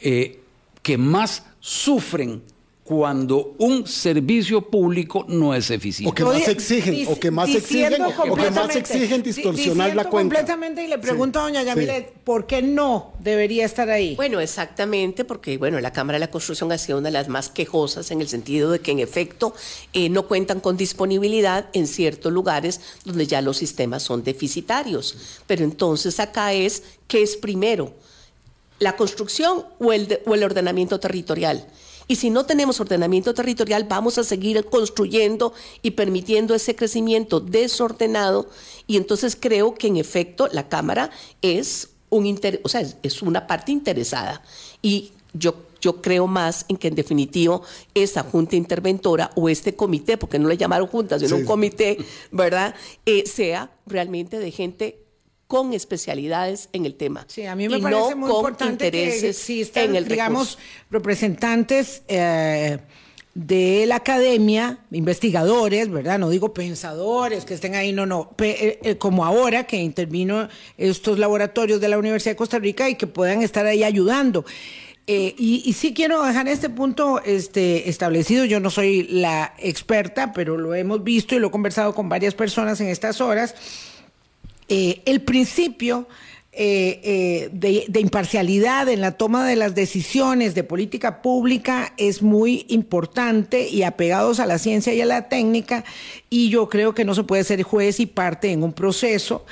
eh, que más sufren cuando un servicio público no es eficiente. O que más exigen, dic- o que más exigen, o que más exigen di- distorsionar la cuenta. completamente y le pregunto a doña Sí. Yamile, ¿por qué no debería estar ahí? Bueno, exactamente, porque bueno, la Cámara de la Construcción ha sido una de las más quejosas en el sentido de que en efecto eh, no cuentan con disponibilidad en ciertos lugares donde ya los sistemas son deficitarios. Pero entonces acá es, ¿qué es primero? ¿La construcción o el, de- o el ordenamiento territorial? Y si no tenemos ordenamiento territorial, vamos a seguir construyendo y permitiendo ese crecimiento desordenado. Y entonces creo que en efecto la Cámara es un inter- o sea, es, una parte interesada. Y yo, yo creo más en que en definitivo esa junta interventora o este comité, porque no le llamaron junta, sino Sí. un comité, ¿verdad? Eh, sea realmente de gente con especialidades en el tema. Sí, a mí me y parece no muy con importante que intereses existan, en el digamos, recurso. representantes eh, de la academia, investigadores, ¿verdad? No digo pensadores que estén ahí, no, no, Pe- eh, eh, como ahora que intervino estos laboratorios de la Universidad de Costa Rica y que puedan estar ahí ayudando. Eh, y, y sí quiero dejar este punto este, establecido. Yo no soy la experta, pero lo hemos visto y lo he conversado con varias personas en estas horas. Eh, el principio eh, eh, de, imparcialidad en la toma de las decisiones de política pública es muy importante y apegados a la ciencia y a la técnica y yo creo que no se puede ser juez y parte en un proceso.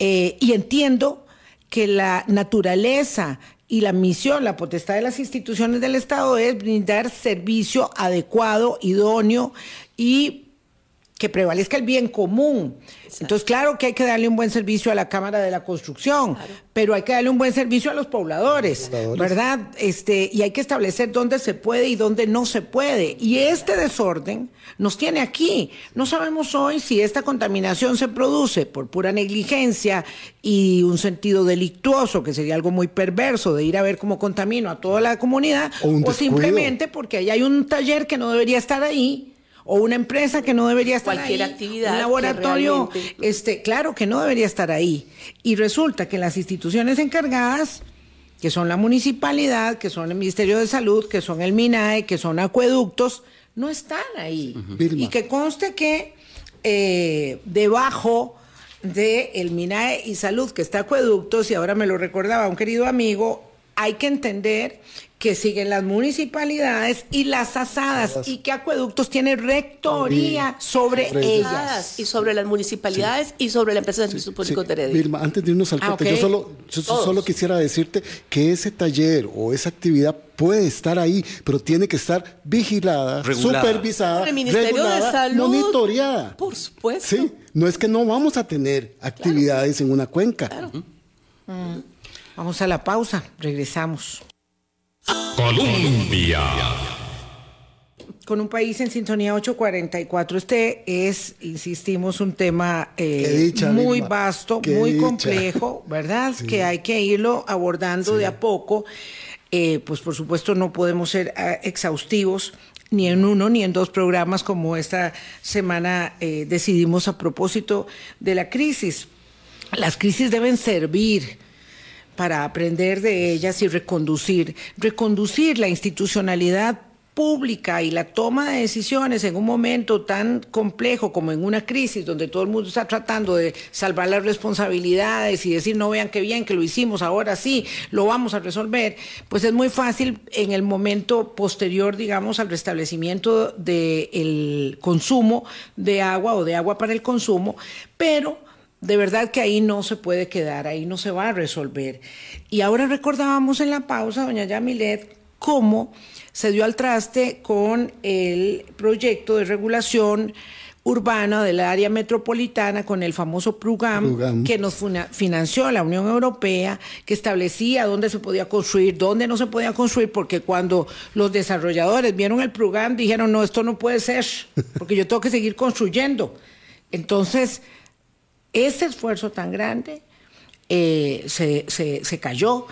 Y entiendo que la naturaleza y la misión, la potestad de las instituciones del Estado es brindar servicio adecuado, idóneo y que prevalezca el bien común. Entonces, claro que hay que darle un buen servicio a la Cámara de la Construcción, pero hay que darle un buen servicio a los pobladores, Pobladores. ¿verdad? Este, y hay que establecer dónde se puede y dónde no se puede. Y este desorden nos tiene aquí. No sabemos hoy si esta contaminación se produce por pura negligencia y un sentido delictuoso, que sería algo muy perverso de ir a ver cómo contamino a toda la comunidad, O o simplemente porque ahí hay un taller que no debería estar ahí o una empresa que no debería estar Cualquier ahí, actividad un laboratorio, realmente- este, claro que no debería estar ahí. Y resulta que las instituciones encargadas, que son la municipalidad, que son el Ministerio de Salud, que son el MINAE, que son acueductos, no están ahí. Y que conste que eh, debajo de el MINAE y Salud, que está acueductos, y ahora me lo recordaba un querido amigo, hay que entender que siguen las municipalidades y las asadas y que acueductos tiene rectoría sobre sobre ellas. Ellas. Y sobre las municipalidades y sobre la empresa de servicios públicos Sí, de Heredia. Vilma, antes de irnos al Ah, corte, yo, solo, yo solo quisiera decirte que ese taller o esa actividad puede estar ahí, pero tiene que estar vigilada, Regulada. supervisada, Por el Ministerio de regulada, Salud. monitoreada. Por supuesto. Sí, no es que no vamos a tener actividades en una cuenca. Vamos a la pausa, regresamos. Colombia. Con un país en sintonía 844. Este es, insistimos, un tema eh, dicha, muy Vilma. vasto, Qué muy dicha. complejo, ¿verdad? Que hay que irlo abordando de a poco. Eh, pues por supuesto no podemos ser ah, exhaustivos ni en uno ni en dos programas como esta semana eh, decidimos a propósito de la crisis. las crisis deben servir para aprender de ellas y reconducir, reconducir la institucionalidad pública y la toma de decisiones en un momento tan complejo como en una crisis donde todo el mundo está tratando de salvar las responsabilidades y decir no vean qué bien que lo hicimos, ahora sí, lo vamos a resolver, pues es muy fácil en el momento posterior, digamos, al restablecimiento del consumo de agua o de agua para el consumo, pero de verdad que ahí no se puede quedar, ahí no se va a resolver. Y ahora recordábamos en la pausa, doña Yamilet, cómo se dio al traste con el proyecto de regulación urbana del área metropolitana con el famoso PRUGAM, que nos financió la Unión Europea, que establecía dónde se podía construir, dónde no se podía construir, porque cuando los desarrolladores vieron el PRUGAM dijeron, no, esto no puede ser, porque yo tengo que seguir construyendo. Entonces, ese esfuerzo tan grande eh, se, se cayó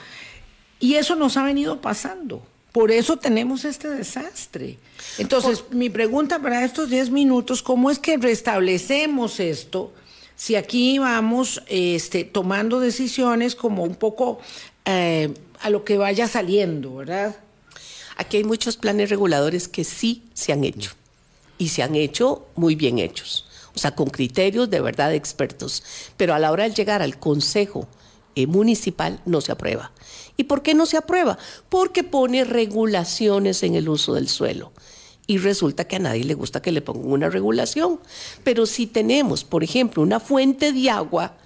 y eso nos ha venido pasando. Por eso tenemos este desastre. Entonces, mi pregunta para estos 10 minutos, ¿cómo es que restablecemos esto? Si aquí vamos este, tomando decisiones como un poco eh, a lo que vaya saliendo, ¿verdad? Aquí hay muchos planes reguladores que sí se han hecho y se han hecho muy bien hechos, o sea, con criterios de verdad expertos, pero a la hora de llegar al Consejo eh, Municipal no se aprueba. ¿Y por qué no se aprueba? Porque pone regulaciones en el uso del suelo. Y resulta que a nadie le gusta que le pongan una regulación. Pero si tenemos, por ejemplo, una fuente de agua,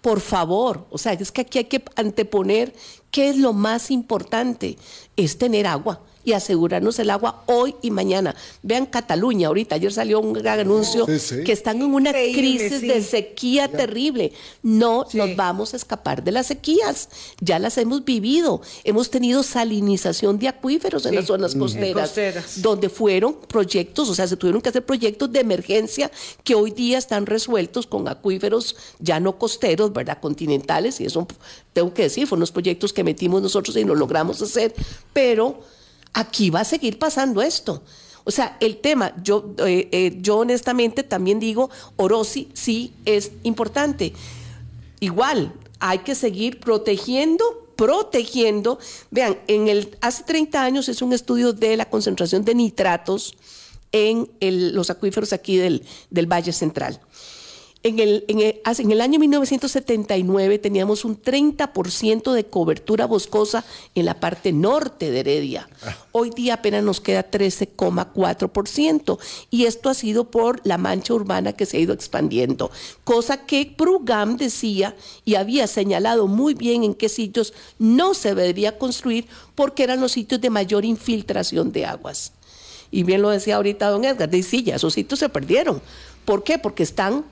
por favor, o sea, es que aquí hay que anteponer qué es lo más importante, es tener agua y asegurarnos el agua hoy y mañana. Vean Cataluña, ahorita ayer salió un gran anuncio que están en una crisis de sequía terrible. No nos vamos a escapar de las sequías, ya las hemos vivido. Hemos tenido salinización de acuíferos en las zonas costeras, donde fueron proyectos, o sea, se tuvieron que hacer proyectos de emergencia que hoy día están resueltos con acuíferos ya no costeros, ¿verdad? Continentales, y eso tengo que decir, fueron los proyectos que metimos nosotros y lo logramos hacer, pero aquí va a seguir pasando esto. O sea, el tema, yo, eh, eh, yo honestamente también digo, Orosi sí es importante. Igual, hay que seguir protegiendo, protegiendo. Vean, en el, hace 30 años es un estudio de la concentración de nitratos en los acuíferos aquí del, del Valle Central. En el, en, el, año 1979 teníamos un 30% de cobertura boscosa en la parte norte de Heredia. Ah. Hoy día apenas nos queda 13,4%. Y esto ha sido por la mancha urbana que se ha ido expandiendo. Cosa que Prugam decía y había señalado muy bien en qué sitios no se debería construir porque eran los sitios de mayor infiltración de aguas. Y bien lo decía ahorita don Edgar, de sí, ya esos sitios se perdieron. ¿Por qué? Porque están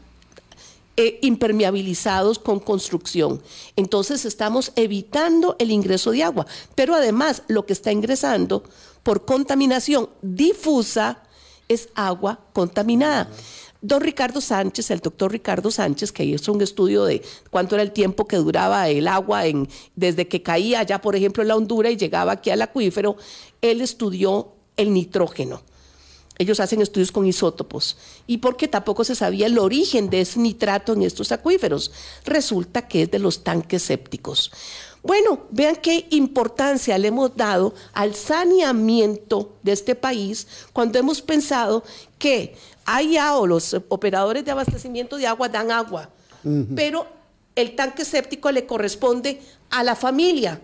eh, impermeabilizados con construcción. Entonces estamos evitando el ingreso de agua. Pero además lo que está ingresando por contaminación difusa es agua contaminada. Don Ricardo Sánchez, el doctor Ricardo Sánchez, que hizo un estudio de cuánto era el tiempo que duraba el agua en, desde que caía allá, por ejemplo, en la Hondura y llegaba aquí al acuífero, él estudió el nitrógeno ellos hacen estudios con isótopos. ¿Y porque tampoco se sabía el origen de ese nitrato en estos acuíferos? Resulta que es de los tanques sépticos. Bueno, vean qué importancia le hemos dado al saneamiento de este país cuando hemos pensado que allá o los operadores de abastecimiento de agua dan agua, pero el tanque séptico le corresponde a la familia.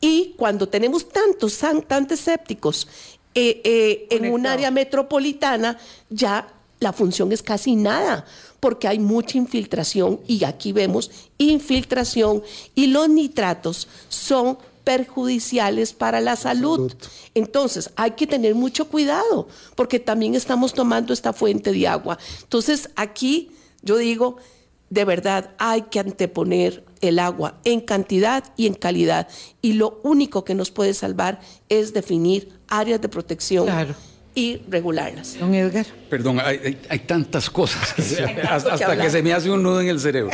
Y cuando tenemos tantos tanques sépticos eh, eh, en un área metropolitana ya la función es casi nada, porque hay mucha infiltración y aquí vemos infiltración y los nitratos son perjudiciales para la salud. Entonces, hay que tener mucho cuidado, porque también estamos tomando esta fuente de agua. Entonces, aquí yo digo, de verdad hay que anteponer el agua en cantidad y en calidad. Y lo único que nos puede salvar es definir áreas de protección. Y regularlas. Don Edgar. Perdón, hay, tantas cosas hasta, que, se me hace un nudo en el cerebro.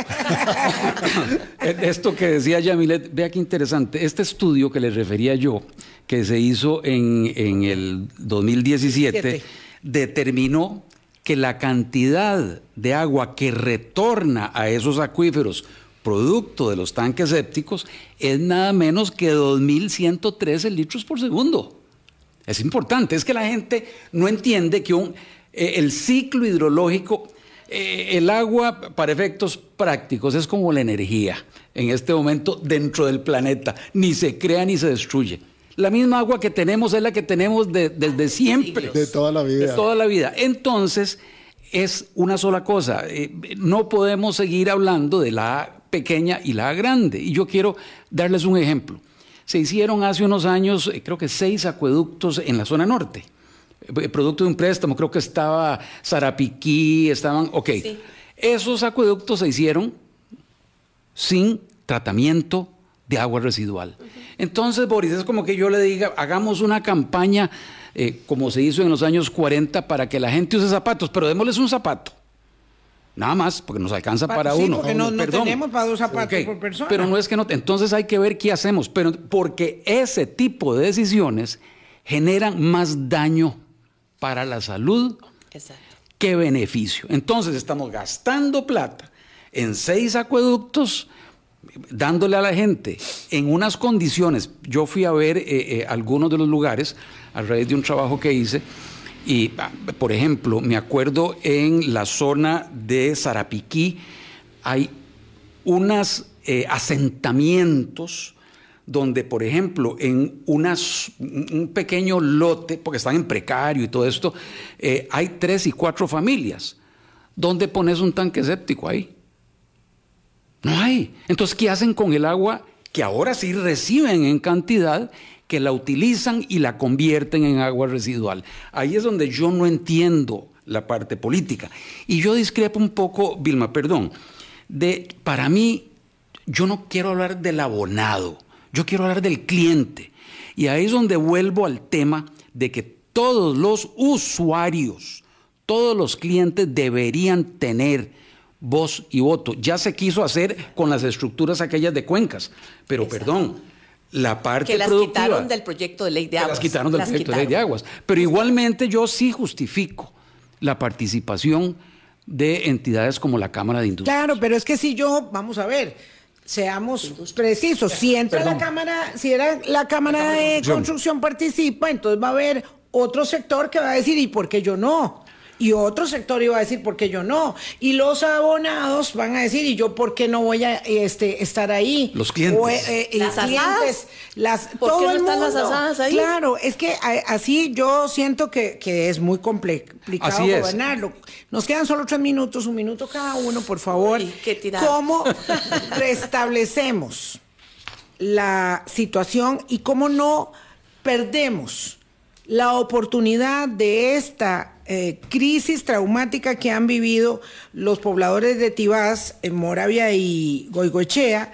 Esto que decía Yamilet, vea qué interesante. Este estudio que le refería yo, que se hizo en, en el 2017, determinó que la cantidad de agua que retorna a esos acuíferos producto de los tanques sépticos es nada menos que 2.113 litros por segundo. Es importante, es que la gente no entiende que un, eh, el ciclo hidrológico, eh, el agua para efectos prácticos es como la energía en este momento dentro del planeta, ni se crea ni se destruye. La misma agua que tenemos es la que tenemos desde siempre. De toda la vida. De toda la vida. Entonces, es una sola cosa. Eh, no podemos seguir hablando de la pequeña y la grande. Y yo quiero darles un ejemplo. Se hicieron hace unos años, eh, creo que seis acueductos en la zona norte. Eh, producto de un préstamo, creo que estaba Sarapiquí, estaban, ok. Esos acueductos se hicieron sin tratamiento de agua residual. Entonces, Boris, es como que yo le diga, hagamos una campaña eh, como se hizo en los años 40 para que la gente use zapatos, pero démosles un zapato. Nada más, porque nos alcanza para sí, uno. Porque no, no tenemos para dos zapatos por persona. Pero no es que no. Entonces hay que ver qué hacemos. Pero porque ese tipo de decisiones generan más daño para la salud que beneficio. Entonces estamos gastando plata en seis acueductos, dándole a la gente en unas condiciones. Yo fui a ver eh, eh, algunos de los lugares a raíz de un trabajo que hice y, por ejemplo, me acuerdo en la zona de Sarapiquí hay unos eh, asentamientos donde, por ejemplo, en unas, un pequeño lote, porque están en precario y todo esto, eh, hay tres y cuatro familias. ¿Dónde pones un tanque séptico ahí? No hay. Entonces, ¿qué hacen con el agua que ahora sí reciben en cantidad que la utilizan y la convierten en agua residual. Ahí es donde yo no entiendo la parte política. Y yo discrepo un poco, Vilma, perdón, de, para mí, yo no quiero hablar del abonado, yo quiero hablar del cliente. Y ahí es donde vuelvo al tema de que todos los usuarios, todos los clientes deberían tener voz y voto. Ya se quiso hacer con las estructuras aquellas de cuencas, pero perdón, la parte que las productiva, quitaron del proyecto de ley de aguas. Las quitaron del Las proyecto de ley de aguas. Pero igualmente yo sí justifico la participación de entidades como la Cámara de Industria. Claro, pero es que si yo, vamos a ver, seamos precisos, si entra la Cámara, si era la Cámara de Construcción participa, entonces va a haber otro sector que va a decir, ¿y por qué yo no? Y otro sector iba a decir, ¿por qué yo no? Y los abonados van a decir, ¿y yo por qué no voy a este, estar ahí? Los clientes. O, eh, eh, ¿Las clientes, asadas? las, ¿Por todo qué no el están las mundo. asadas ahí? Claro, es que a- así yo siento que, que es muy comple- complicado Así es. gobernarlo. Nos quedan solo tres minutos, un minuto cada uno, por favor. Uy, qué tirada. ¿Cómo restablecemos la situación y cómo no perdemos la oportunidad de esta eh, crisis traumática que han vivido los pobladores de Tibás, en Moravia y Goigoechea,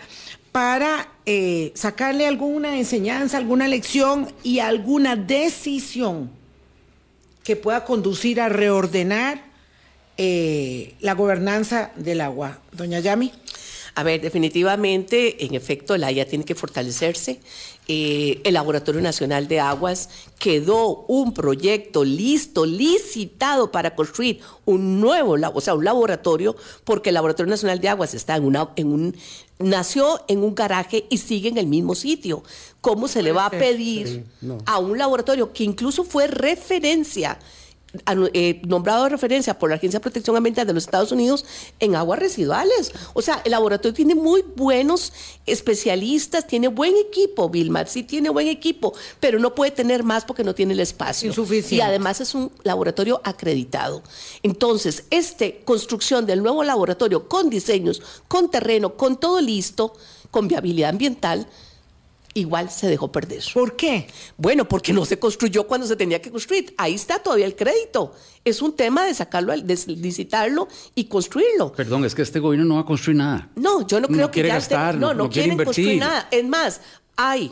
para eh, sacarle alguna enseñanza, alguna lección y alguna decisión que pueda conducir a reordenar eh, la gobernanza del agua. Doña Yami. A ver, definitivamente, en efecto, el AIA tiene que fortalecerse. Eh, el Laboratorio Nacional de Aguas quedó un proyecto listo, licitado para construir un nuevo, o sea, un laboratorio, porque el Laboratorio Nacional de Aguas está en una, en un, nació en un garaje y sigue en el mismo sitio. ¿Cómo se le va a pedir a un laboratorio que incluso fue referencia eh, nombrado de referencia por la Agencia de Protección Ambiental de los Estados Unidos en aguas residuales. O sea, el laboratorio tiene muy buenos especialistas, tiene buen equipo, Vilmar, sí tiene buen equipo, pero no puede tener más porque no tiene el espacio. Insuficiente. Y además es un laboratorio acreditado. Entonces, esta construcción del nuevo laboratorio con diseños, con terreno, con todo listo, con viabilidad ambiental, igual se dejó perder. ¿Por qué? Bueno, porque no se construyó cuando se tenía que construir. Ahí está todavía el crédito. Es un tema de sacarlo, al- de licitarlo y construirlo. Perdón, es que este gobierno no va a construir nada. No, yo no creo No que quiere ya gastar, esté- no- no, no, no quiere quieren construir invertir. nada. Es más, hay,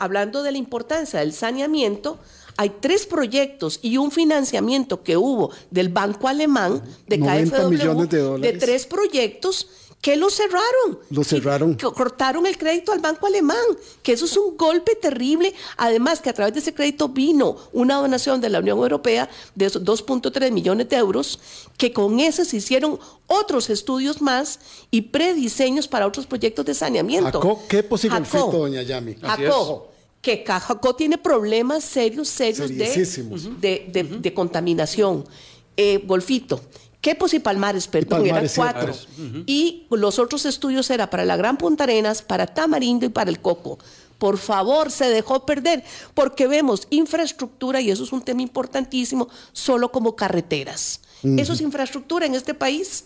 hablando de la importancia del saneamiento, hay tres proyectos y un financiamiento que hubo del Banco Alemán de 90 KfW millones de dólares. de tres proyectos que lo cerraron. Lo cerraron. Cortaron el crédito al banco alemán, que eso es un golpe terrible. Además que a través de ese crédito vino una donación de la Unión Europea de esos 2.3 millones de euros, que con eso se hicieron otros estudios más y prediseños para otros proyectos de saneamiento. Jacó, ¿Qué posible Jacó, doña Yami? Jacó, que Jacó tiene problemas serios, serios de, de, contaminación. Eh, Golfito, Quepos y Palmares, perdón, eran sí. cuatro. Y los otros estudios era para la Gran Punta Arenas, para Tamarindo y para el Coco. Por favor, se dejó perder, porque vemos infraestructura, y eso es un tema importantísimo, solo como carreteras. Eso es infraestructura en este país.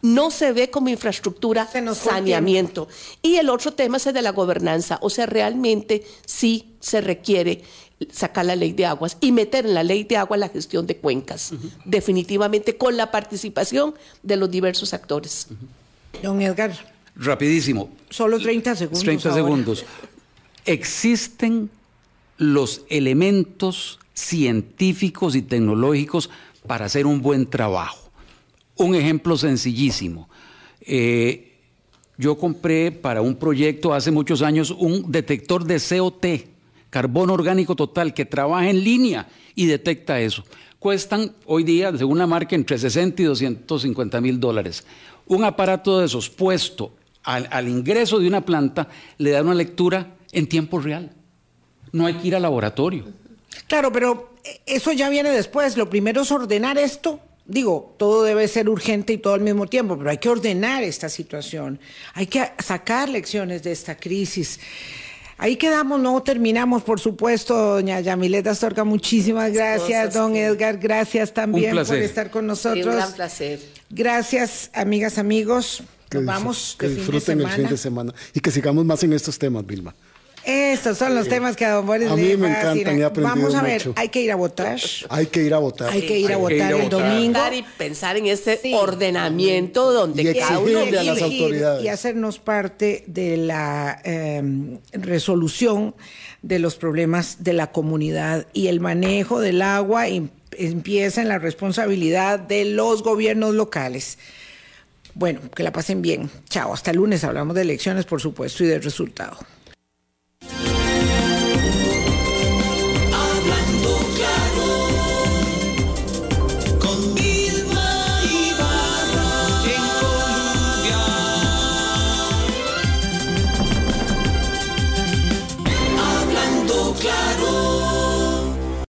No se ve como infraestructura saneamiento. Y el otro tema es el de la gobernanza. O sea, realmente sí se requiere sacar la ley de aguas y meter en la ley de agua la gestión de cuencas, definitivamente con la participación de los diversos actores. Don Edgar, Rapidísimo. solo 30 segundos. 30 ahora. segundos. Existen los elementos científicos y tecnológicos para hacer un buen trabajo. Un ejemplo sencillísimo. Eh, yo compré para un proyecto hace muchos años un detector de COT, carbono orgánico total, que trabaja en línea y detecta eso. Cuestan hoy día, según la marca, entre 60 y 250 mil dólares. Un aparato de esos puesto al, al ingreso de una planta le da una lectura en tiempo real. No hay que ir al laboratorio. Claro, pero eh, eso ya viene después. Lo primero es ordenar esto. Digo, todo debe ser urgente y todo al mismo tiempo, pero hay que ordenar esta situación. Hay que sacar lecciones de esta crisis. Ahí quedamos, no terminamos, por supuesto, doña Yamilet Astorga, muchísimas gracias, cosas don Edgar, gracias también por estar con Sí, nosotros. un gran placer. Gracias, amigas, amigos. Que Nos vamos que de fin de disfruten el fin de semana y que sigamos más en estos temas, Vilma. Estos son los temas que a don Boris A mí le me encantan, he aprendido Vamos a ver, mucho. hay que ir a votar. Hay que ir a votar. Hay que ir a Hay que ir votar a el votar. domingo. Y pensar en este Sí. ordenamiento donde Y cada uno a las autoridades. Y hacernos parte de la eh, resolución de los problemas de la comunidad y el manejo del agua em- empieza en la responsabilidad de los gobiernos locales. Bueno, que la pasen bien. Chao. Hasta el lunes hablamos de elecciones, por supuesto, y del resultado.